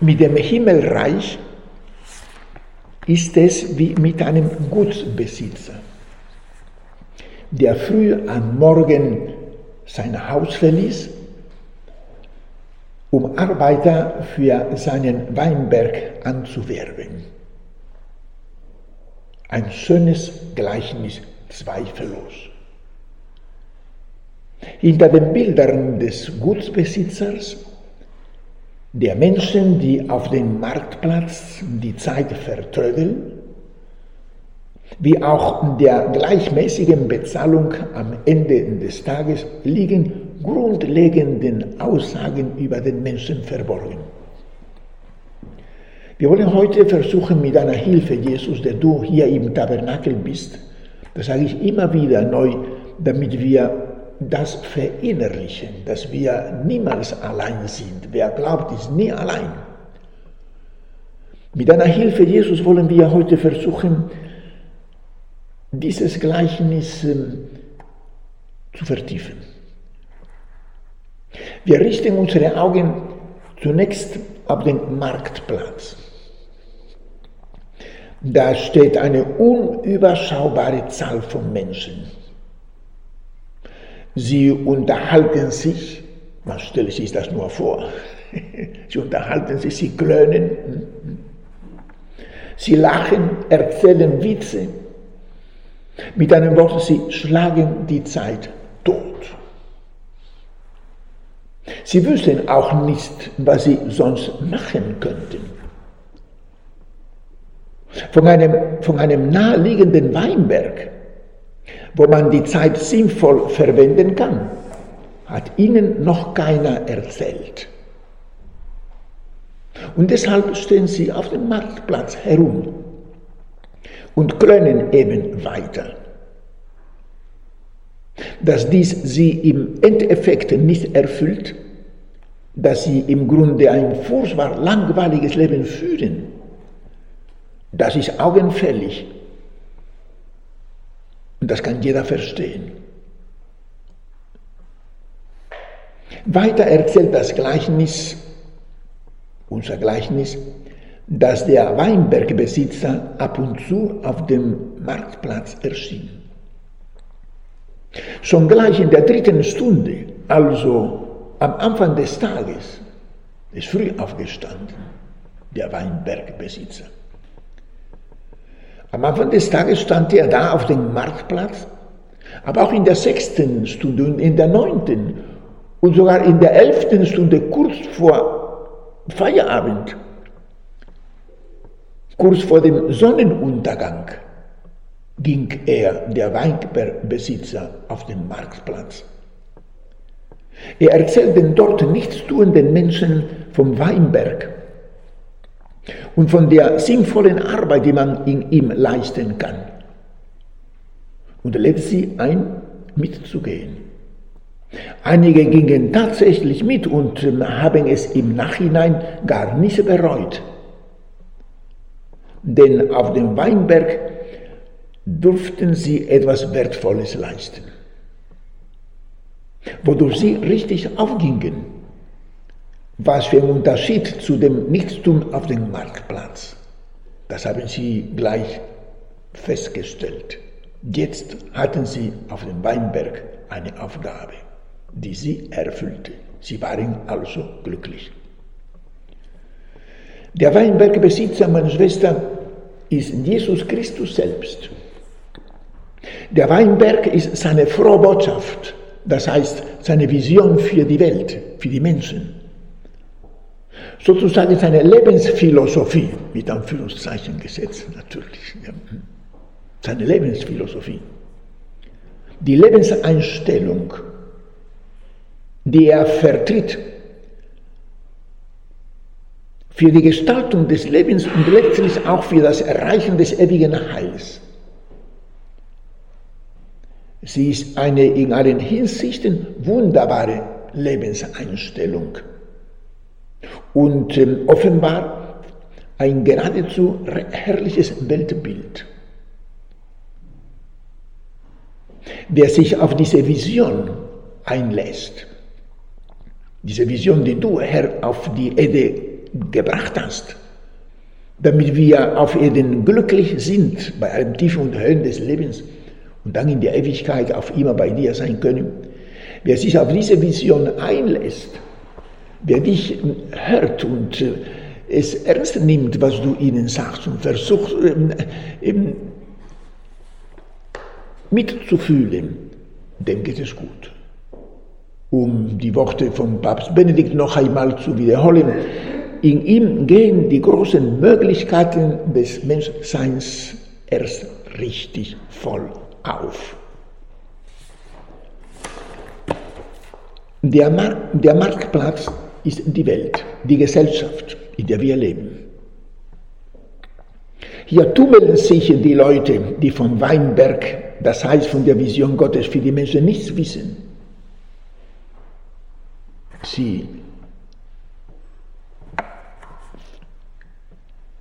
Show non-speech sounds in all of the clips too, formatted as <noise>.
Mit dem Himmelreich ist es wie mit einem Gutsbesitzer, der früh am Morgen sein Haus verließ, um Arbeiter für seinen Weinberg anzuwerben. Ein schönes Gleichnis, zweifellos. Hinter den Bildern des Gutsbesitzers, der Menschen, die auf dem Marktplatz die Zeit vertrödeln, wie auch der gleichmäßigen Bezahlung am Ende des Tages liegen grundlegende Aussagen über den Menschen verborgen. Wir wollen heute versuchen, mit einer Hilfe, Jesus, der du hier im Tabernakel bist, das sage ich immer wieder neu, damit wir das verinnerlichen, dass wir niemals allein sind. Wer glaubt, ist nie allein. Mit deiner Hilfe, Jesus, wollen wir heute versuchen, dieses Gleichnis ähm, zu vertiefen. Wir richten unsere Augen zunächst auf den Marktplatz. Da steht eine unüberschaubare Zahl von Menschen. Sie unterhalten sich, man stelle sich das nur vor, <laughs> sie unterhalten sich, sie klönen, sie lachen, erzählen Witze, mit einem Wort, sie schlagen die Zeit tot. Sie wüssten auch nicht, was sie sonst machen könnten. Von einem, von einem naheliegenden Weinberg, wo man die Zeit sinnvoll verwenden kann, hat ihnen noch keiner erzählt. Und deshalb stehen sie auf dem Marktplatz herum und klönen eben weiter. Dass dies sie im Endeffekt nicht erfüllt, dass sie im Grunde ein furchtbar langweiliges Leben führen, das ist augenfällig. Und das kann jeder verstehen. Weiter erzählt das Gleichnis, unser Gleichnis, dass der Weinbergbesitzer ab und zu auf dem Marktplatz erschien. Schon gleich in der dritten Stunde, also am Anfang des Tages, ist früh aufgestanden, der Weinbergbesitzer. Am Anfang des Tages stand er da auf dem Marktplatz, aber auch in der sechsten Stunde und in der neunten und sogar in der elften Stunde kurz vor Feierabend Kurz vor dem Sonnenuntergang ging er, der Weinbesitzer, auf den Marktplatz. Er erzählt den dort nichtstuenden Menschen vom Weinberg und von der sinnvollen Arbeit, die man in ihm leisten kann. Und lädt sie ein, mitzugehen. Einige gingen tatsächlich mit und haben es im Nachhinein gar nicht bereut denn auf dem Weinberg durften sie etwas Wertvolles leisten, wodurch sie richtig aufgingen. Was für ein Unterschied zu dem Nichtstun auf dem Marktplatz. Das haben sie gleich festgestellt. Jetzt hatten sie auf dem Weinberg eine Aufgabe, die sie erfüllte. Sie waren also glücklich. Der Weinbergbesitzer, meine Schwester, ist Jesus Christus selbst. Der Weinberg ist seine frohe Botschaft, das heißt seine Vision für die Welt, für die Menschen. Sozusagen seine Lebensphilosophie, mit Anführungszeichen gesetzt natürlich. Ja. Seine Lebensphilosophie. Die Lebenseinstellung, die er vertritt für die Gestaltung des Lebens und letztlich auch für das Erreichen des ewigen Heils. Sie ist eine in allen Hinsichten wunderbare Lebenseinstellung und ähm, offenbar ein geradezu herrliches Weltbild. Wer sich auf diese Vision einlässt, diese Vision, die du, Herr, auf die Erde gebracht hast, damit wir auf Erden glücklich sind bei allem Tiefen und Höhen des Lebens und dann in der Ewigkeit auf immer bei dir sein können. Wer sich auf diese Vision einlässt, wer dich hört und äh, es ernst nimmt, was du ihnen sagst und versucht ähm, mitzufühlen, dem geht es gut. Um die Worte von Papst Benedikt noch einmal zu wiederholen, in ihm gehen die großen Möglichkeiten des Menschseins erst richtig voll auf. Der, Mark der Marktplatz ist die Welt, die Gesellschaft, in der wir leben. Hier tummeln sich die Leute, die vom Weinberg, das heißt von der Vision Gottes für die Menschen nichts wissen. Sie,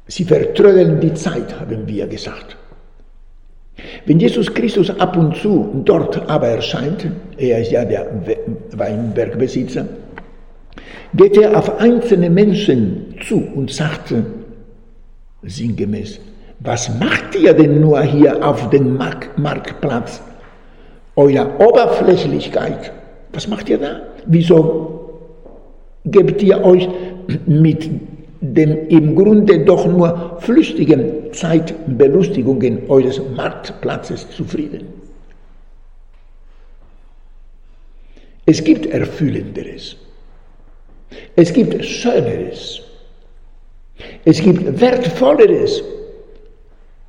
sie vertrödeln die Zeit, haben wir gesagt. Wenn Jesus Christus ab und zu dort aber erscheint, er ist ja der Weinbergbesitzer, geht er auf einzelne Menschen zu und sagt sinngemäß, was macht ihr denn nur hier auf dem Marktplatz? Euer Oberflächlichkeit, was macht ihr da? Wieso gebt ihr euch mit den im Grunde doch nur flüchtigen Zeitbelustigungen eures Marktplatzes zufrieden. Es gibt Erfüllenderes. Es gibt Schöneres. Es gibt Wertvolleres,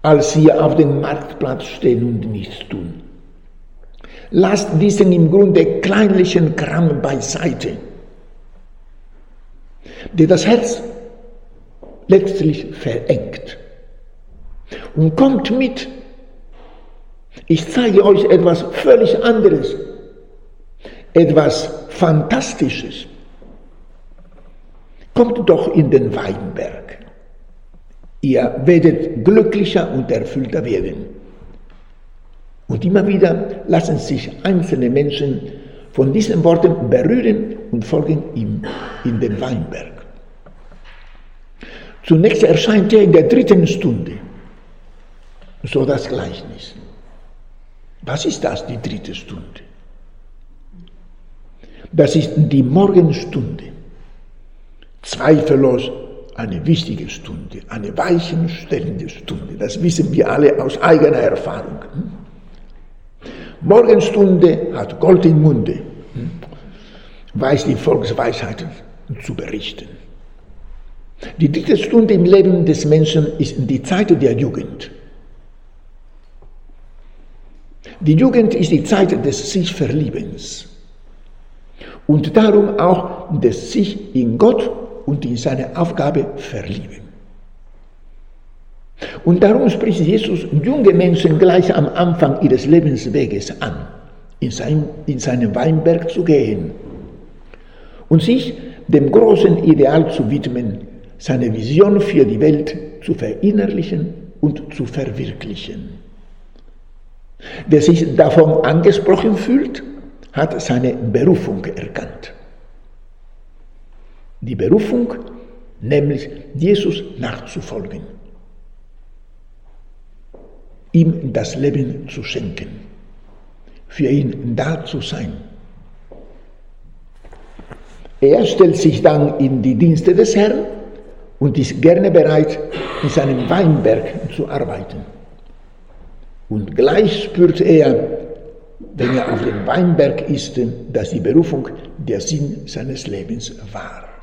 als hier auf dem Marktplatz stehen und nichts tun. Lasst diesen im Grunde kleinlichen Kram beiseite, der das Herz letztlich verengt. Und kommt mit. Ich zeige euch etwas völlig anderes, etwas Fantastisches. Kommt doch in den Weinberg. Ihr werdet glücklicher und erfüllter werden. Und immer wieder lassen sich einzelne Menschen von diesen Worten berühren und folgen ihm in den Weinberg. Zunächst erscheint er in der dritten Stunde. So das Gleichnis. Was ist das, die dritte Stunde? Das ist die Morgenstunde. Zweifellos eine wichtige Stunde, eine weichenstellende Stunde. Das wissen wir alle aus eigener Erfahrung. Morgenstunde hat Gold im Munde, weiß die Volksweisheiten zu berichten. Die dritte Stunde im Leben des Menschen ist die Zeit der Jugend. Die Jugend ist die Zeit des Sich-Verliebens und darum auch des sich in Gott und in seine Aufgabe verlieben. Und darum spricht Jesus junge Menschen gleich am Anfang ihres Lebensweges an, in, sein, in seinen Weinberg zu gehen und sich dem großen Ideal zu widmen, seine Vision für die Welt zu verinnerlichen und zu verwirklichen. Wer sich davon angesprochen fühlt, hat seine Berufung erkannt. Die Berufung, nämlich Jesus nachzufolgen, ihm das Leben zu schenken, für ihn da zu sein. Er stellt sich dann in die Dienste des Herrn und ist gerne bereit, in seinem Weinberg zu arbeiten. Und gleich spürt er, wenn er auf dem Weinberg ist, dass die Berufung der Sinn seines Lebens war.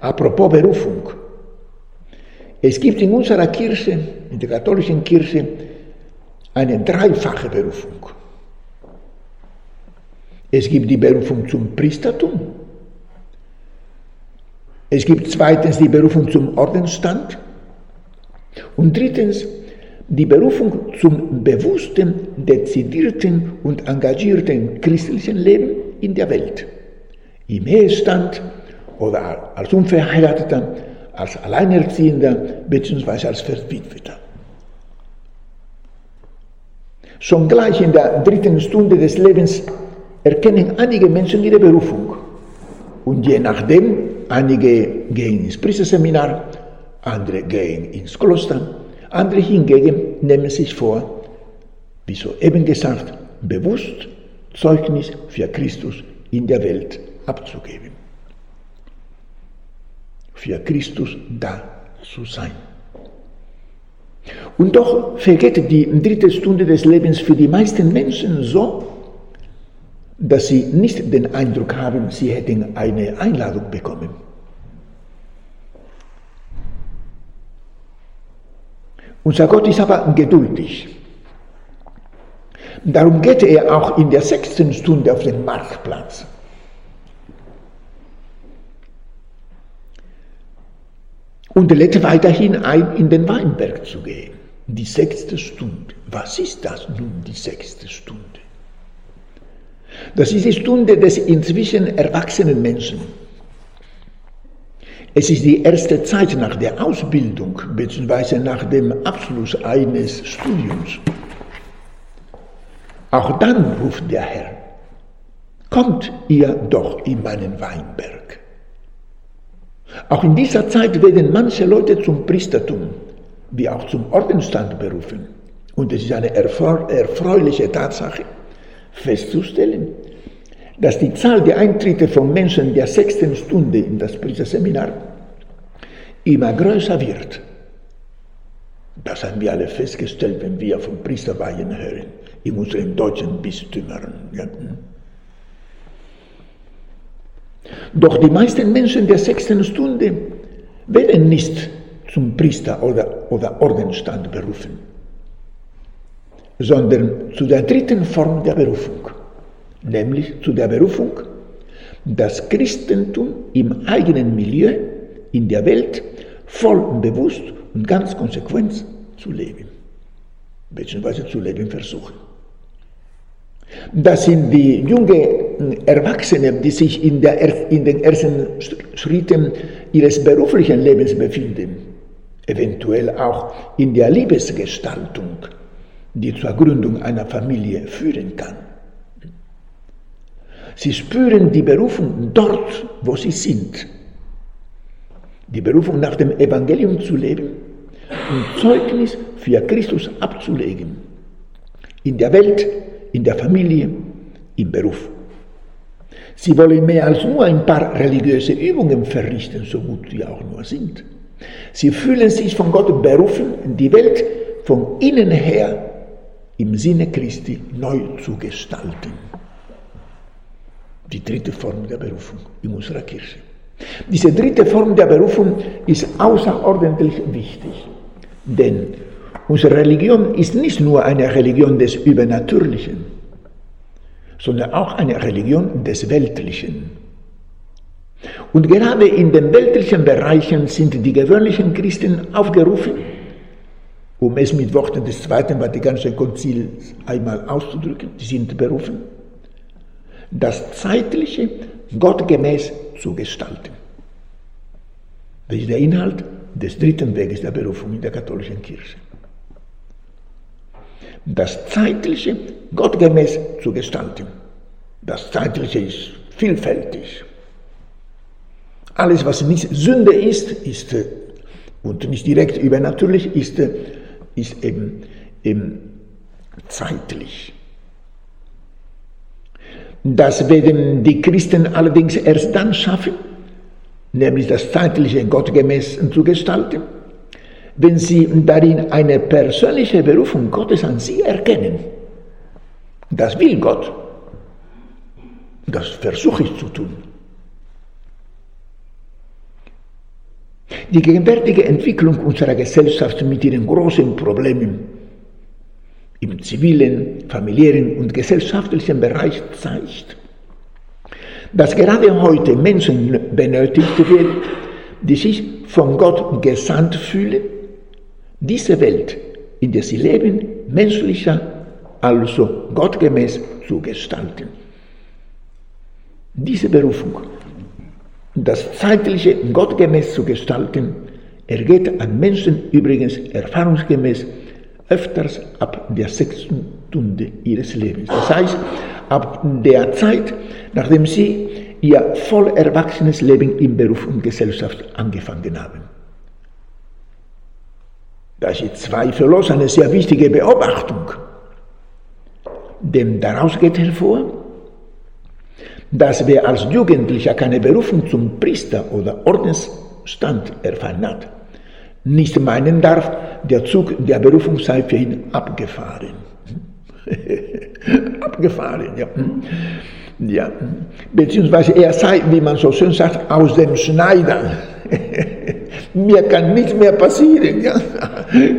Apropos Berufung. Es gibt in unserer Kirche, in der katholischen Kirche, eine dreifache Berufung. Es gibt die Berufung zum Priestertum, es gibt zweitens die Berufung zum Ordensstand und drittens die Berufung zum bewussten, dezidierten und engagierten christlichen Leben in der Welt. Im Ehestand oder als Unverheirateter, als Alleinerziehender bzw. als Verwitweter. Schon gleich in der dritten Stunde des Lebens erkennen einige Menschen ihre Berufung. Und je nachdem, einige gehen ins Priesterseminar, andere gehen ins Kloster, andere hingegen nehmen sich vor, wie soeben gesagt, bewusst Zeugnis für Christus in der Welt abzugeben. Für Christus da zu sein. Und doch vergeht die dritte Stunde des Lebens für die meisten Menschen so, dass sie nicht den Eindruck haben, sie hätten eine Einladung bekommen. Unser Gott ist aber geduldig. Darum geht er auch in der sechsten Stunde auf den Marktplatz. Und lädt weiterhin ein, in den Weinberg zu gehen. Die sechste Stunde. Was ist das nun, die sechste Stunde? Das ist die Stunde des inzwischen erwachsenen Menschen. Es ist die erste Zeit nach der Ausbildung bzw. nach dem Abschluss eines Studiums. Auch dann ruft der Herr, kommt ihr doch in meinen Weinberg. Auch in dieser Zeit werden manche Leute zum Priestertum wie auch zum Ordensstand berufen. Und es ist eine erfreuliche Tatsache festzustellen, dass die Zahl der Eintritte von Menschen der sechsten Stunde in das Priesterseminar immer größer wird. Das haben wir alle festgestellt, wenn wir von Priesterweihen hören, in unseren deutschen Bistümern. Doch die meisten Menschen der sechsten Stunde werden nicht zum Priester oder, oder Ordenstand berufen, sondern zu der dritten Form der Berufung nämlich zu der Berufung, das Christentum im eigenen Milieu, in der Welt, voll und bewusst und ganz konsequent zu leben, beziehungsweise zu leben versuchen. Das sind die jungen Erwachsenen, die sich in, der, in den ersten Schritten ihres beruflichen Lebens befinden, eventuell auch in der Liebesgestaltung, die zur Gründung einer Familie führen kann. Sie spüren die Berufung dort, wo sie sind. Die Berufung nach dem Evangelium zu leben und Zeugnis für Christus abzulegen. In der Welt, in der Familie, im Beruf. Sie wollen mehr als nur ein paar religiöse Übungen verrichten, so gut sie auch nur sind. Sie fühlen sich von Gott berufen, die Welt von innen her im Sinne Christi neu zu gestalten die dritte Form der Berufung in unserer Kirche. Diese dritte Form der Berufung ist außerordentlich wichtig, denn unsere Religion ist nicht nur eine Religion des Übernatürlichen, sondern auch eine Religion des Weltlichen. Und gerade in den weltlichen Bereichen sind die gewöhnlichen Christen aufgerufen, um es mit Worten des Zweiten Vatikanischen Konzils einmal auszudrücken, die sind berufen, das Zeitliche gottgemäß zu gestalten. Das ist der Inhalt des dritten Weges der Berufung in der katholischen Kirche. Das Zeitliche gottgemäß zu gestalten. Das Zeitliche ist vielfältig. Alles, was nicht Sünde ist, ist und nicht direkt übernatürlich ist, ist eben, eben zeitlich. Das werden die Christen allerdings erst dann schaffen, nämlich das Zeitliche gottgemäß zu gestalten, wenn sie darin eine persönliche Berufung Gottes an sie erkennen. Das will Gott. Das versuche ich zu tun. Die gegenwärtige Entwicklung unserer Gesellschaft mit ihren großen Problemen im zivilen, familiären und gesellschaftlichen Bereich zeigt, dass gerade heute Menschen benötigt werden, die sich von Gott gesandt fühlen, diese Welt, in der sie leben, menschlicher, also gottgemäß zu gestalten. Diese Berufung, das Zeitliche gottgemäß zu gestalten, ergeht an Menschen übrigens erfahrungsgemäß öfters ab der sechsten Stunde ihres Lebens. Das heißt, ab der Zeit, nachdem sie ihr voll erwachsenes Leben in Beruf und Gesellschaft angefangen haben. Das ist zweifellos eine sehr wichtige Beobachtung. Denn daraus geht hervor, dass wer als Jugendlicher keine Berufung zum Priester oder Ordensstand erfahren hat, nicht meinen darf, der Zug der Berufung sei für ihn abgefahren. <laughs> abgefahren, ja. ja. Beziehungsweise er sei, wie man so schön sagt, aus dem Schneider. <laughs> Mir kann nichts mehr passieren. Ja.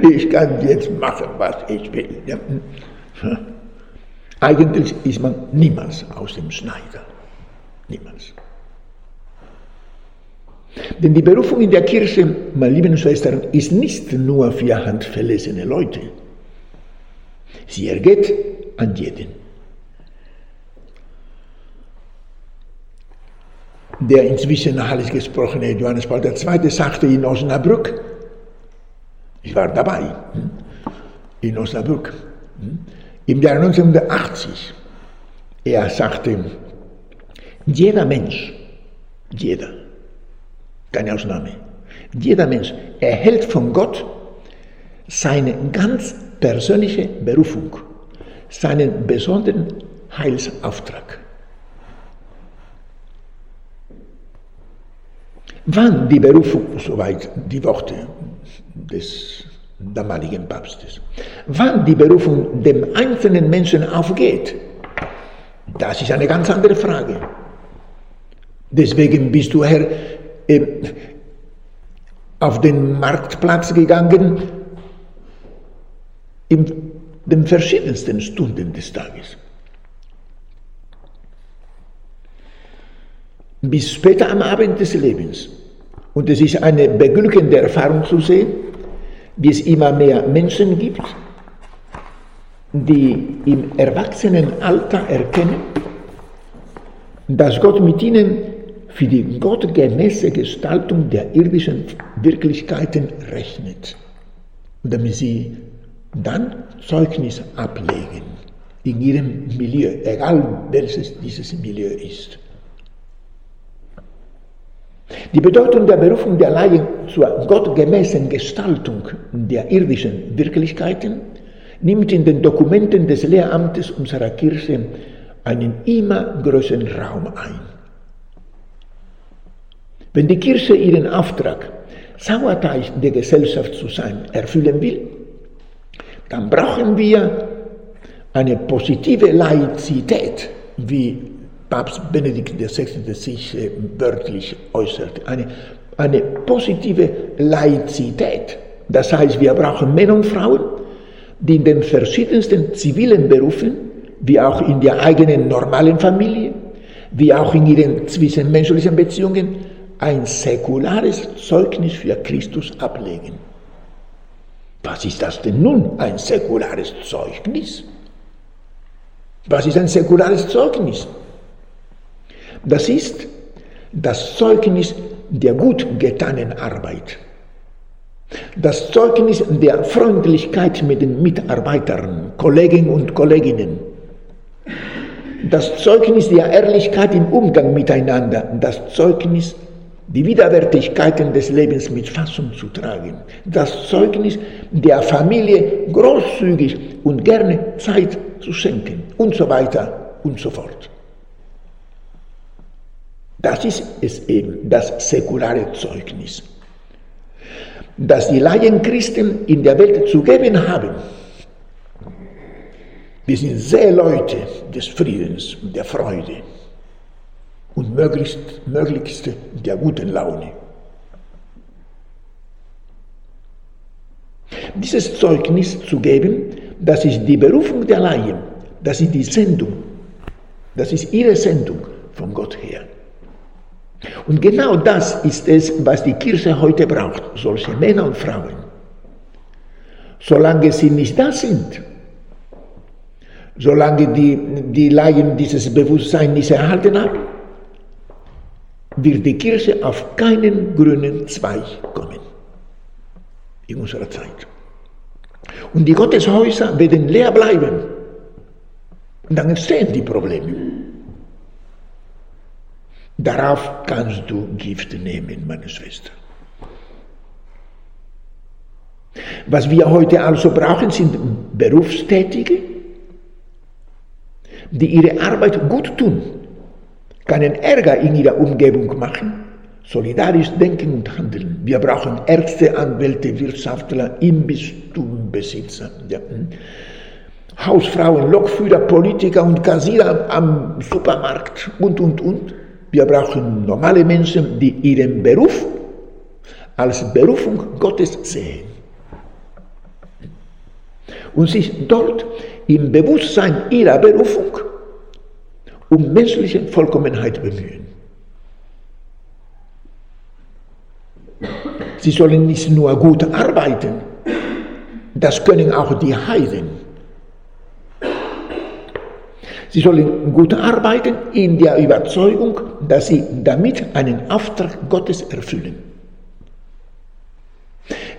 Ich kann jetzt machen, was ich will. Ja. Eigentlich ist man niemals aus dem Schneider. Niemals. Denn die Berufung in der Kirche, meine lieben Schwestern, ist nicht nur für handverlesene Leute. Sie ergeht an jeden. Der inzwischen heilig gesprochene Johannes Paul II. sagte in Osnabrück, ich war dabei, hm, in Osnabrück, hm, im Jahr 1980, er sagte, jeder Mensch, jeder, keine Ausnahme, jeder Mensch erhält von Gott seine ganz persönliche Berufung, seinen besonderen Heilsauftrag. Wann die Berufung, soweit die Worte des damaligen Papstes, wann die Berufung dem einzelnen Menschen aufgeht, das ist eine ganz andere Frage. Deswegen bist du, Herr, auf den Marktplatz gegangen in den verschiedensten Stunden des Tages. Bis später am Abend des Lebens. Und es ist eine beglückende Erfahrung zu sehen, wie es immer mehr Menschen gibt, die im Erwachsenenalter erkennen, dass Gott mit ihnen für die gottgemäße Gestaltung der irdischen Wirklichkeiten rechnet, damit sie dann Zeugnis ablegen in ihrem Milieu, egal welches dieses Milieu ist. Die Bedeutung der Berufung der Laien zur gottgemäßen Gestaltung der irdischen Wirklichkeiten nimmt in den Dokumenten des Lehramtes unserer Kirche einen immer größeren Raum ein. Wenn die Kirche ihren Auftrag, Sauerteig der Gesellschaft zu sein, erfüllen will, dann brauchen wir eine positive Laizität, wie Papst Benedikt XVI sich äh, wörtlich äußert. Eine, eine positive Laizität. Das heißt, wir brauchen Männer und Frauen, die in den verschiedensten zivilen Berufen, wie auch in der eigenen normalen Familie, wie auch in ihren zwischenmenschlichen Beziehungen, ein säkulares Zeugnis für Christus ablegen. Was ist das denn nun, ein säkulares Zeugnis? Was ist ein säkulares Zeugnis? Das ist das Zeugnis der gut getanen Arbeit. Das Zeugnis der Freundlichkeit mit den Mitarbeitern, Kollegen und Kolleginnen. Das Zeugnis der Ehrlichkeit im Umgang miteinander. Das Zeugnis die Widerwärtigkeiten des Lebens mit Fassung zu tragen, das Zeugnis der Familie großzügig und gerne Zeit zu schenken und so weiter und so fort. Das ist es eben, das säkulare Zeugnis, das die Laienchristen in der Welt zu geben haben. Wir sind sehr Leute des Friedens und der Freude und möglichst, möglichst der guten Laune. Dieses Zeugnis zu geben, das ist die Berufung der Laien, das ist die Sendung, das ist ihre Sendung von Gott her. Und genau das ist es, was die Kirche heute braucht, solche Männer und Frauen. Solange sie nicht da sind, solange die, die Laien dieses Bewusstsein nicht erhalten haben, wird die Kirche auf keinen grünen Zweig kommen in unserer Zeit. Und die Gotteshäuser werden leer bleiben. Und dann entstehen die Probleme. Darauf kannst du Gift nehmen, meine Schwester. Was wir heute also brauchen, sind Berufstätige, die ihre Arbeit gut tun, keinen Ärger in ihrer Umgebung machen, solidarisch denken und handeln. Wir brauchen Ärzte, Anwälte, Wirtschaftler, Imbissstubenbesitzer, ja. Hausfrauen, Lokführer, Politiker und Kassierer am Supermarkt und, und, und. Wir brauchen normale Menschen, die ihren Beruf als Berufung Gottes sehen und sich dort im Bewusstsein ihrer Berufung um menschliche Vollkommenheit bemühen. Sie sollen nicht nur gut arbeiten, das können auch die Heiden. Sie sollen gut arbeiten in der Überzeugung, dass sie damit einen Auftrag Gottes erfüllen.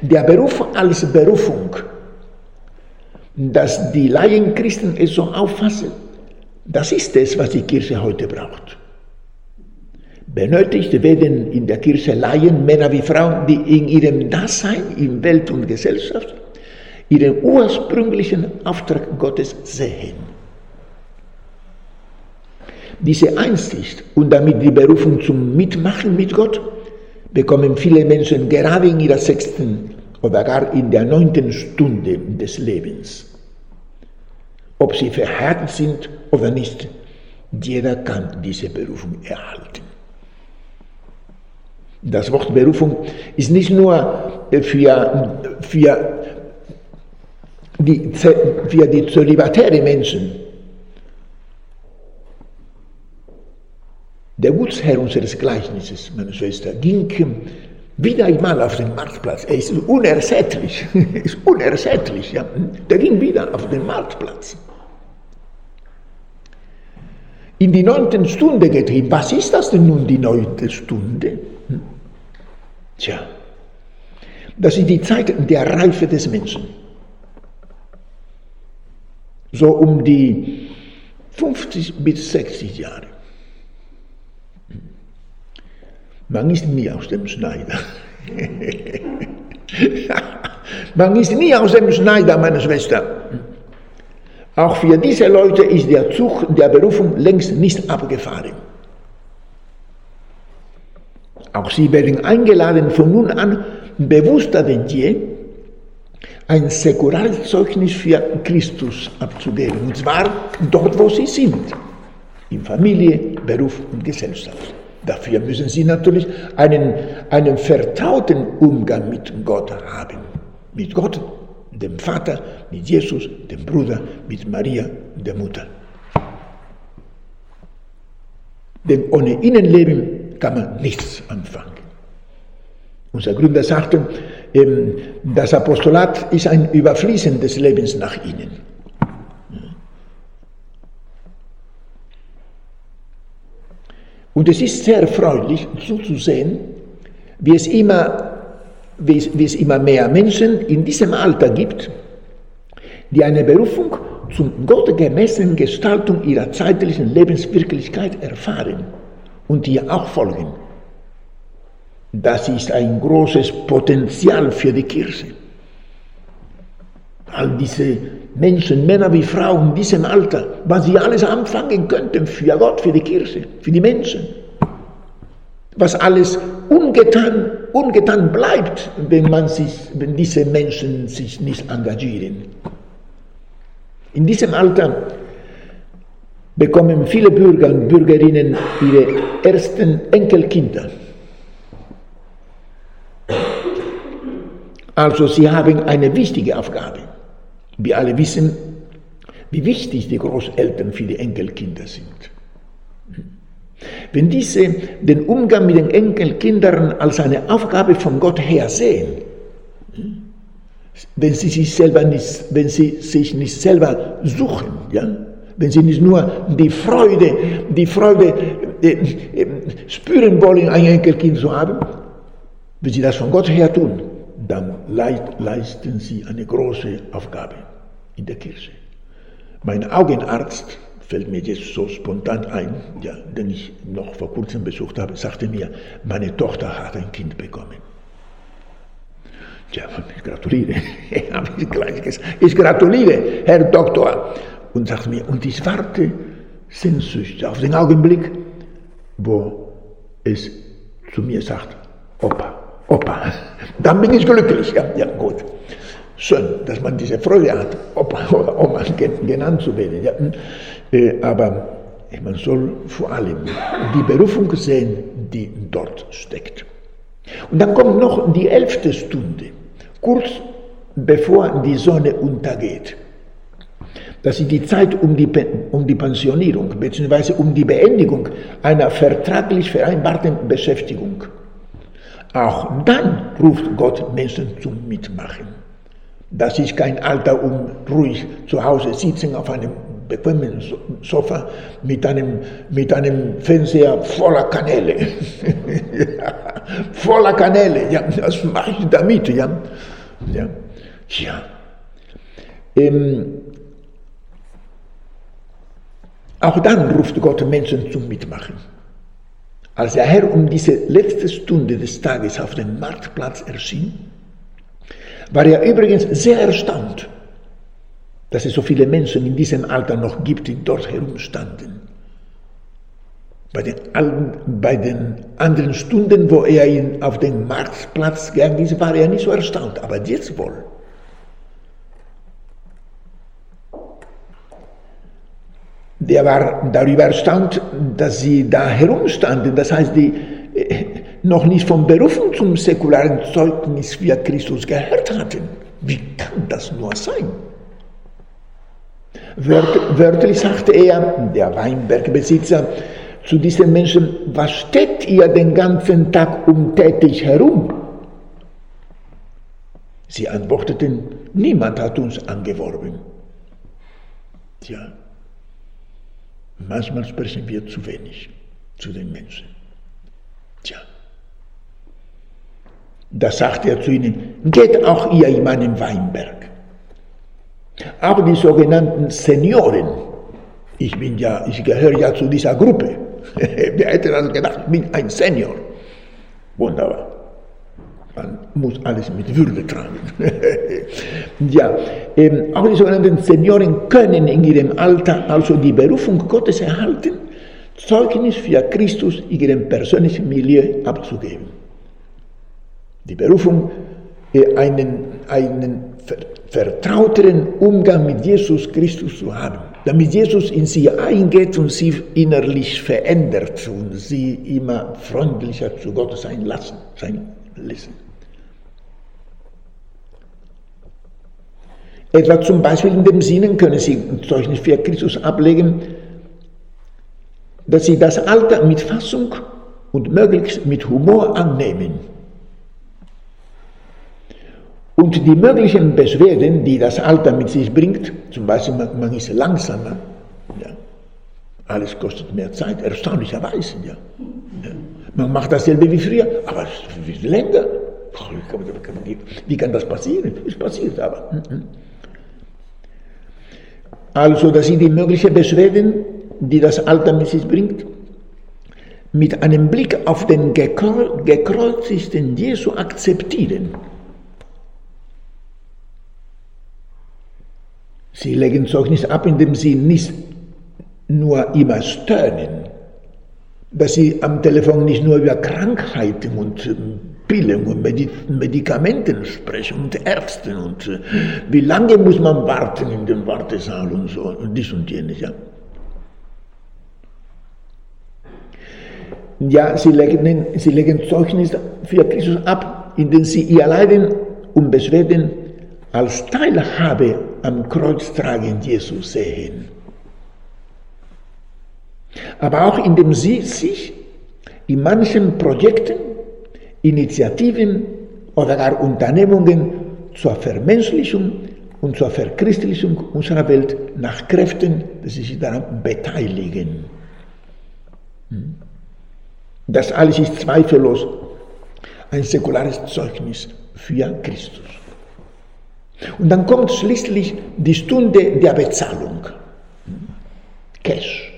Der Beruf als Berufung dass die Laienchristen es so auffassen, das ist es, was die Kirche heute braucht. Benötigt werden in der Kirche Laien, Männer wie Frauen, die in ihrem Dasein, in Welt und Gesellschaft, ihren ursprünglichen Auftrag Gottes sehen. Diese Einsicht und damit die Berufung zum Mitmachen mit Gott bekommen viele Menschen gerade in ihrer sechsten oder gar in der neunten Stunde des Lebens. Ob sie verhärtet sind oder nicht, jeder kann diese Berufung erhalten. Das Wort Berufung ist nicht nur für, für, die, für die zölibatäre Menschen. Der Gutsherr unseres Gleichnisses, meine Schwester, ging wieder einmal auf den Marktplatz. Er ist unersättlich, <laughs> ist unersättlich. Ja. Der ging wieder auf den Marktplatz. In die neunte Stunde getrieben. Was ist das denn nun, die neunte Stunde? Hm? Tja, das ist die Zeit der Reife des Menschen. So um die 50 bis 60 Jahre. Man ist nie aus dem Schneider. <laughs> Man ist nie aus dem Schneider, meine Schwester. Auch für diese Leute ist der Zug der Berufung längst nicht abgefahren. Auch sie werden eingeladen, von nun an bewusster denn je ein säkulares Zeugnis für Christus abzugeben. Und zwar dort, wo sie sind. In Familie, Beruf und Gesellschaft. Dafür müssen sie natürlich einen, einen vertrauten Umgang mit Gott haben. Mit Gott, dem Vater, mit Jesus, dem Bruder, mit Maria, der Mutter. Denn ohne Innenleben kann man nichts anfangen. Unser Gründer sagte, ähm, das Apostolat ist ein Überfließen des Lebens nach innen. Und es ist sehr erfreulich zuzusehen, wie es immer, wie es, wie es immer mehr Menschen in diesem Alter gibt, die eine Berufung zur gottgemäßen Gestaltung ihrer zeitlichen Lebenswirklichkeit erfahren und ihr auch folgen. Das ist ein großes Potenzial für die Kirche. All diese Menschen, Männer wie Frauen in diesem Alter, was sie alles anfangen könnten für Gott, für die Kirche, für die Menschen. Was alles ungetan, ungetan bleibt, wenn, man sich, wenn diese Menschen sich nicht engagieren. In diesem Alter bekommen viele Bürger und Bürgerinnen ihre ersten Enkelkinder. Also sie haben eine wichtige Aufgabe. Wir alle wissen, wie wichtig die Großeltern für die Enkelkinder sind. Wenn diese den Umgang mit den Enkelkindern als eine Aufgabe von Gott her sehen, wenn sie sich selber nicht, wenn sie sich nicht selber suchen, ja, wenn sie nicht nur die Freude, die Freude äh, äh, spüren wollen, ein Enkelkind zu haben, wenn sie das von Gott her tun, dann leisten sie eine große Aufgabe in der Kirche. Mein Augenarzt fällt mir jetzt so spontan ein, ja, den ich noch vor kurzem besucht habe, sagte mir, meine Tochter hat ein Kind bekommen. Ja, ich gratuliere. <laughs> habe ich gleich gesagt. Ich gratuliere, Herr Doktor. Und sagte mir, und ich warte sehnsüchtig auf den Augenblick, wo es zu mir sagt, Opa, Opa. <laughs> Dann bin ich glücklich. Ja, ja gut. Schön, dass man diese Freude hat, Opa oder Oma genannt zu werden. Ja. Äh, aber man soll vor allem die Berufung sehen, die dort steckt. Und dann kommt noch die elfte Stunde, kurz bevor die Sonne untergeht. Das ist die Zeit um die, um die Pensionierung bzw. um die Beendigung einer vertraglich vereinbarten Beschäftigung. Auch dann ruft Gott Menschen zum Mitmachen. Das ist kein Alter, um ruhig zu Hause sitzen auf einem bequemen Sofa mit einem, mit einem Fernseher voller Kanäle. ja, <laughs> voller Kanäle, ja, das mache ich damit, ja. Ja, ja. Ähm, auch dann ruft Gott Menschen zum Mitmachen. Als der Herr um diese letzte Stunde des Tages auf dem Marktplatz erschien, war er übrigens sehr erstaunt, dass es so viele Menschen in diesem Alter noch gibt, die dort herumstanden. Bei den, bei den anderen Stunden, wo er in, auf den Marktplatz gegangen ist, war er nicht so erstaunt, aber jetzt wohl. der war darüber erstaunt, dass sie da herumstanden. Das heißt, die äh, noch nicht von Berufung zum säkularen Zeugnis für Christus gehört hatten. Wie kann das nur sein? wörtlich sagte er, der Weinbergbesitzer, zu diesen Menschen, was steht ihr den ganzen Tag untätig herum? Sie antworteten, niemand hat uns angeworben. Tja, Manchmal sprechen wir zu wenig zu den Menschen. Tja. Da sagt er zu ihnen, geht auch ihr in meinen Weinberg. Aber die sogenannten Senioren, ich bin ja, ich gehöre ja zu dieser Gruppe. <laughs> Wer hätte das gedacht, ich bin ein Senior. Wunderbar. Man muss alles mit Würde tragen. <laughs> ja, ähm, auch die sogenannten Senioren können in ihrem Alter also die Berufung Gottes erhalten, Zeugnis für Christus in ihrem persönlichen Milieu abzugeben. Die Berufung, äh, einen, einen vertrauteren Umgang mit Jesus Christus zu haben, damit Jesus in sie eingeht und sie innerlich verändert und sie immer freundlicher zu Gott sein lassen, sein lassen. Etwa zum Beispiel in dem Sinne können Sie Zeugnis für Christus ablegen, dass Sie das Alter mit Fassung und möglichst mit Humor annehmen. Und die möglichen Beschwerden, die das Alter mit sich bringt, zum Beispiel man, man ist langsamer, ja. alles kostet mehr Zeit, erstaunlicherweise. Ja. ja. Man macht dasselbe wie früher, aber es ist länger. Wie kann das passieren? Es passiert aber. Mhm. Also das sind die möglichen Beschwerden, die das Alter mit sich bringt. Mit einem Blick auf den gekreuzigten Jesu akzeptieren. Sie legen Zeugnis ab, indem sie nicht nur immer stöhnen, dass sie am Telefon nicht nur über Krankheiten und ähm, Pillen und Medikamenten sprechen und Ärzten und äh, wie lange muss man warten in dem Wartesaal und so und dies und jenes, ja. Ja, sie legen, sie legen Zeugnis für Christus ab, indem sie ihr Leiden und Beschwerden als Teilhabe am Kreuztragen Jesus sehen. Aber auch indem sie sich in manchen Projekten Initiativen oder gar Unternehmungen zur Vermenschlichung und zur Verchristlichung unserer Welt nach Kräften, die sich daran beteiligen. Hm? Das alles ist zweifellos ein säkulares Zeugnis für Christus. Und dann kommt schließlich die Stunde der Bezahlung. Cash.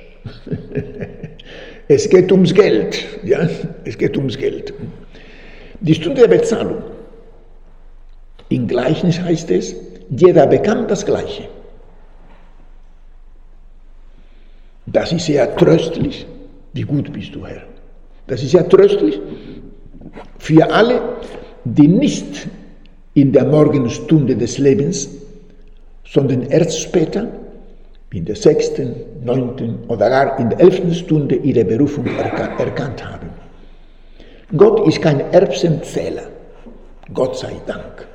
<laughs> es geht ums Geld. Ja? Es geht ums Geld. Die Stunde der Bezahlung. Im Gleichnis heißt es, jeder bekam das Gleiche. Das ist sehr tröstlich. Wie gut bist du, Herr. Das ist sehr tröstlich für alle, die nicht in der Morgenstunde des Lebens, sondern erst später, in der sechsten, neunten oder gar in der elften Stunde ihre Berufung erkannt haben. Gott ist kein Erbsenzähler, Gott sei Dank.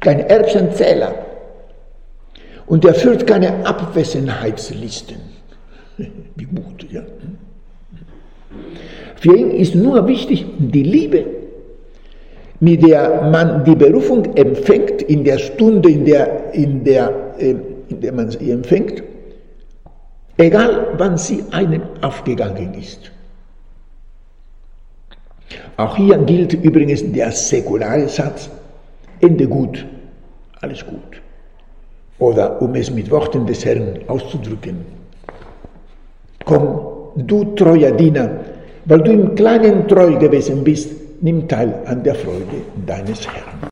Kein Erbsenzähler. Und er führt keine Abwesenheitslisten. <laughs> Wie gut, ja. Für ihn ist nur wichtig die Liebe, mit der man die Berufung empfängt, in der Stunde, in der, in der, ähm, in der man sie empfängt, egal wann sie einem aufgegangen ist. Auch hier gilt übrigens der säkulare Satz, Ende gut, alles gut. Oder um es mit Worten des Herrn auszudrücken, komm, du treuer Diener, weil du im Kleinen treu gewesen bist, nimm teil an der Freude deines Herrn.